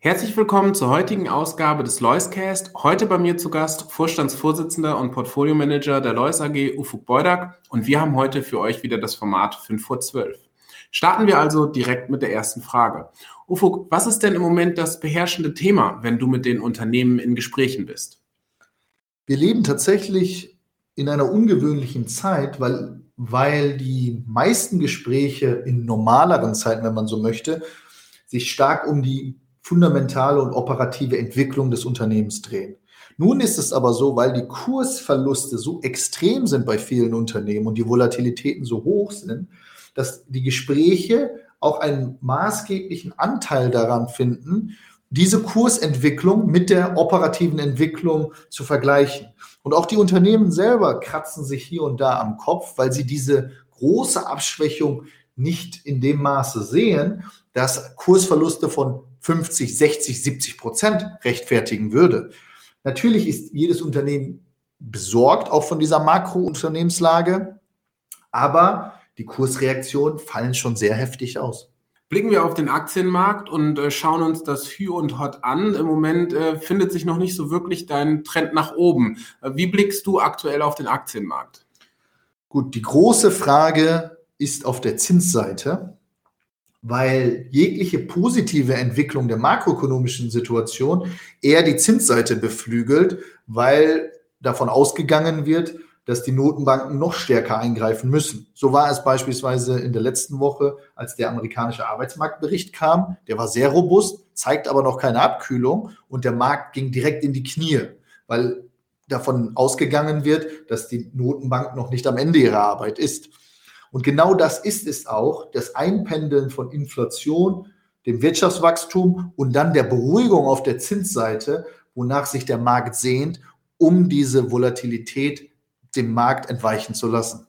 Herzlich willkommen zur heutigen Ausgabe des Loiscast. Heute bei mir zu Gast Vorstandsvorsitzender und Portfoliomanager der Lois AG, Ufuk Beudak. Und wir haben heute für euch wieder das Format 5 vor 12. Starten wir also direkt mit der ersten Frage. Ufuk, was ist denn im Moment das beherrschende Thema, wenn du mit den Unternehmen in Gesprächen bist? Wir leben tatsächlich in einer ungewöhnlichen Zeit, weil, weil die meisten Gespräche in normaleren Zeiten, wenn man so möchte, sich stark um die fundamentale und operative Entwicklung des Unternehmens drehen. Nun ist es aber so, weil die Kursverluste so extrem sind bei vielen Unternehmen und die Volatilitäten so hoch sind, dass die Gespräche auch einen maßgeblichen Anteil daran finden, diese Kursentwicklung mit der operativen Entwicklung zu vergleichen. Und auch die Unternehmen selber kratzen sich hier und da am Kopf, weil sie diese große Abschwächung nicht in dem Maße sehen, dass Kursverluste von 50, 60, 70 Prozent rechtfertigen würde. Natürlich ist jedes Unternehmen besorgt, auch von dieser Makrounternehmenslage, aber die Kursreaktionen fallen schon sehr heftig aus. Blicken wir auf den Aktienmarkt und äh, schauen uns das Hü und Hot an. Im Moment äh, findet sich noch nicht so wirklich dein Trend nach oben. Äh, wie blickst du aktuell auf den Aktienmarkt? Gut, die große Frage ist auf der Zinsseite, weil jegliche positive Entwicklung der makroökonomischen Situation eher die Zinsseite beflügelt, weil davon ausgegangen wird, dass die Notenbanken noch stärker eingreifen müssen. So war es beispielsweise in der letzten Woche, als der amerikanische Arbeitsmarktbericht kam. Der war sehr robust, zeigt aber noch keine Abkühlung und der Markt ging direkt in die Knie, weil davon ausgegangen wird, dass die Notenbank noch nicht am Ende ihrer Arbeit ist. Und genau das ist es auch, das Einpendeln von Inflation, dem Wirtschaftswachstum und dann der Beruhigung auf der Zinsseite, wonach sich der Markt sehnt, um diese Volatilität dem Markt entweichen zu lassen.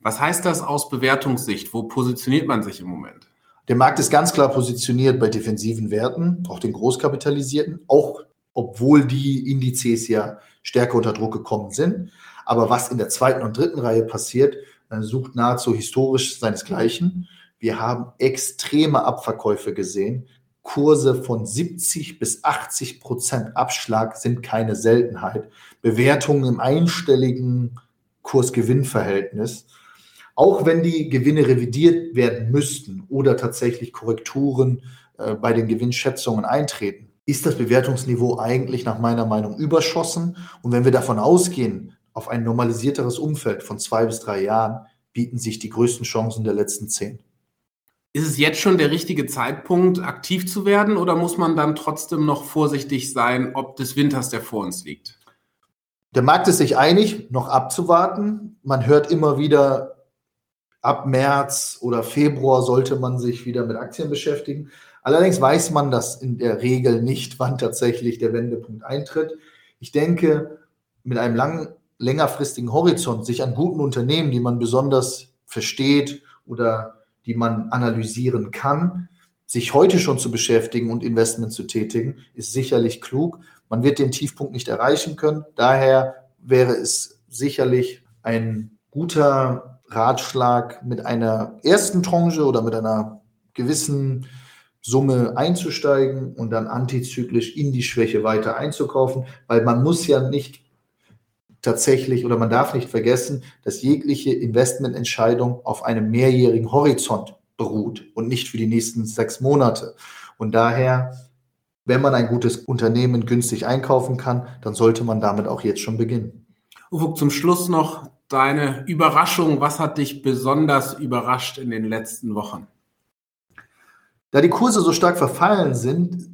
Was heißt das aus Bewertungssicht? Wo positioniert man sich im Moment? Der Markt ist ganz klar positioniert bei defensiven Werten, auch den großkapitalisierten, auch obwohl die Indizes ja stärker unter Druck gekommen sind. Aber was in der zweiten und dritten Reihe passiert, sucht nahezu historisch seinesgleichen. Wir haben extreme Abverkäufe gesehen. Kurse von 70 bis 80 Prozent Abschlag sind keine Seltenheit. Bewertungen im einstelligen Kurs-Gewinn-Verhältnis. Auch wenn die Gewinne revidiert werden müssten oder tatsächlich Korrekturen äh, bei den Gewinnschätzungen eintreten, ist das Bewertungsniveau eigentlich nach meiner Meinung überschossen. Und wenn wir davon ausgehen, auf ein normalisierteres Umfeld von zwei bis drei Jahren, bieten sich die größten Chancen der letzten zehn. Ist es jetzt schon der richtige Zeitpunkt, aktiv zu werden oder muss man dann trotzdem noch vorsichtig sein, ob des Winters, der vor uns liegt? Der Markt ist sich einig, noch abzuwarten. Man hört immer wieder, ab März oder Februar sollte man sich wieder mit Aktien beschäftigen. Allerdings weiß man das in der Regel nicht, wann tatsächlich der Wendepunkt eintritt. Ich denke, mit einem langen, längerfristigen Horizont, sich an guten Unternehmen, die man besonders versteht oder die man analysieren kann, sich heute schon zu beschäftigen und Investment zu tätigen, ist sicherlich klug. Man wird den Tiefpunkt nicht erreichen können. Daher wäre es sicherlich ein guter Ratschlag, mit einer ersten Tranche oder mit einer gewissen Summe einzusteigen und dann antizyklisch in die Schwäche weiter einzukaufen, weil man muss ja nicht tatsächlich oder man darf nicht vergessen, dass jegliche Investmententscheidung auf einem mehrjährigen Horizont beruht und nicht für die nächsten sechs Monate. Und daher, wenn man ein gutes Unternehmen günstig einkaufen kann, dann sollte man damit auch jetzt schon beginnen. Ufuk, zum Schluss noch deine Überraschung. Was hat dich besonders überrascht in den letzten Wochen? Da die Kurse so stark verfallen sind,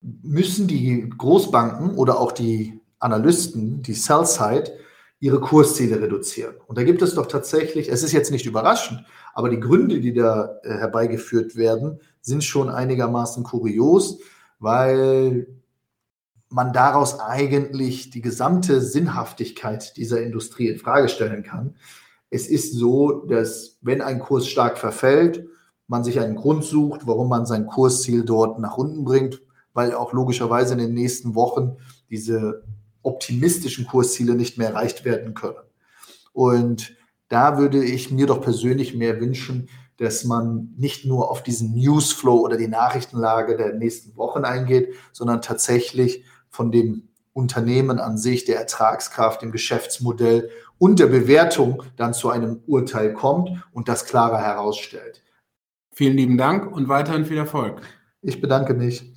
müssen die Großbanken oder auch die Analysten, die Sell-Side, ihre Kursziele reduzieren. Und da gibt es doch tatsächlich, es ist jetzt nicht überraschend, aber die Gründe, die da äh, herbeigeführt werden, sind schon einigermaßen kurios, weil man daraus eigentlich die gesamte Sinnhaftigkeit dieser Industrie in Frage stellen kann. Es ist so, dass wenn ein Kurs stark verfällt, man sich einen Grund sucht, warum man sein Kursziel dort nach unten bringt, weil auch logischerweise in den nächsten Wochen diese optimistischen Kursziele nicht mehr erreicht werden können. Und da würde ich mir doch persönlich mehr wünschen, dass man nicht nur auf diesen Newsflow oder die Nachrichtenlage der nächsten Wochen eingeht, sondern tatsächlich von dem Unternehmen an sich, der Ertragskraft, dem Geschäftsmodell und der Bewertung dann zu einem Urteil kommt und das klarer herausstellt. Vielen lieben Dank und weiterhin viel Erfolg. Ich bedanke mich.